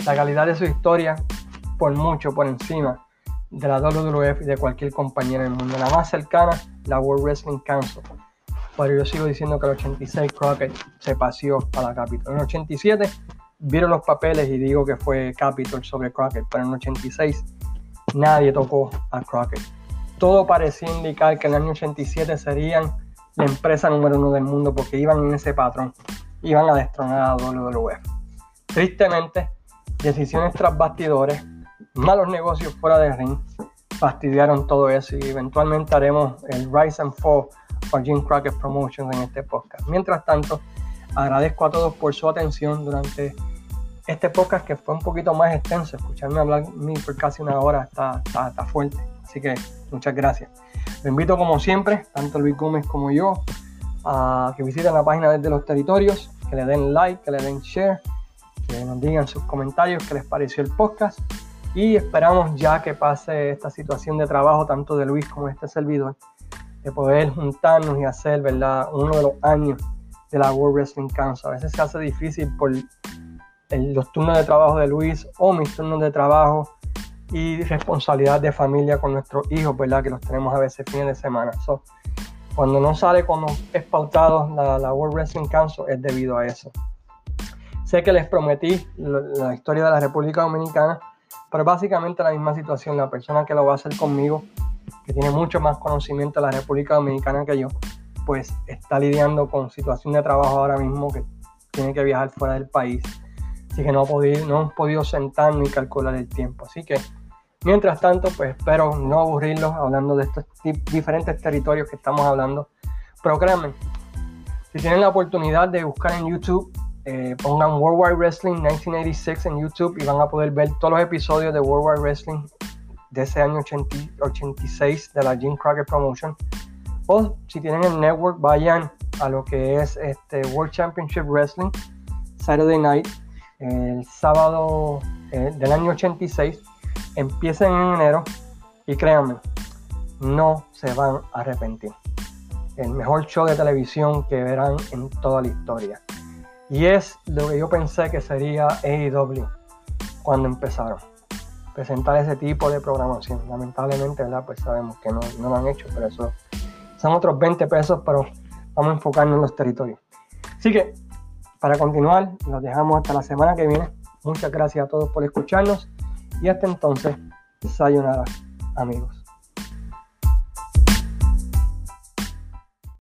La calidad de su historia, por mucho, por encima de la WWF y de cualquier compañía en el mundo. La más cercana, la World Wrestling Council. Pero yo sigo diciendo que el 86 Crockett se paseó a la Capitol. En el 87 vieron los papeles y digo que fue Capitol sobre Crockett, pero en el 86 nadie tocó a Crockett. Todo parecía indicar que en el año 87 serían la empresa número uno del mundo porque iban en ese patrón, iban a destronar a WWF. Tristemente, decisiones tras bastidores, malos negocios fuera de ring, fastidiaron todo eso y eventualmente haremos el Rise and Fall por Jim Crockett Promotions en este podcast. Mientras tanto, agradezco a todos por su atención durante este podcast que fue un poquito más extenso. Escucharme hablar por casi una hora está, está, fuerte. Así que muchas gracias. Lo invito como siempre, tanto Luis Gómez como yo, a que visiten la página desde los territorios, que le den like, que le den share, que nos digan sus comentarios qué les pareció el podcast y esperamos ya que pase esta situación de trabajo tanto de Luis como de este servidor, de poder juntarnos y hacer, ¿verdad?, uno de los años de la World Wrestling Council. A veces se hace difícil por los turnos de trabajo de Luis o mis turnos de trabajo y responsabilidad de familia con nuestros hijos, ¿verdad?, que los tenemos a veces fines de semana. cuando no sale como es pautado la, la World Wrestling Council es debido a eso. Sé que les prometí la historia de la República Dominicana pero básicamente la misma situación, la persona que lo va a hacer conmigo, que tiene mucho más conocimiento de la República Dominicana que yo, pues está lidiando con situación de trabajo ahora mismo que tiene que viajar fuera del país. Así que no, podido, no hemos podido sentarnos ni calcular el tiempo. Así que, mientras tanto, pues espero no aburrirlos hablando de estos diferentes territorios que estamos hablando. Pero créanme, si tienen la oportunidad de buscar en YouTube eh, pongan World Wide Wrestling 1986 en YouTube y van a poder ver todos los episodios de World Wide Wrestling de ese año 86 de la Jim Crockett Promotion. O si tienen el network, vayan a lo que es este World Championship Wrestling Saturday Night, el sábado eh, del año 86. Empiecen en enero y créanme, no se van a arrepentir. El mejor show de televisión que verán en toda la historia. Y es lo que yo pensé que sería AEW cuando empezaron. Presentar ese tipo de programación. Lamentablemente, ¿verdad? Pues sabemos que no, no lo han hecho, pero eso son otros 20 pesos, pero vamos a enfocarnos en los territorios. Así que, para continuar, nos dejamos hasta la semana que viene. Muchas gracias a todos por escucharnos y hasta entonces, sayonara, amigos.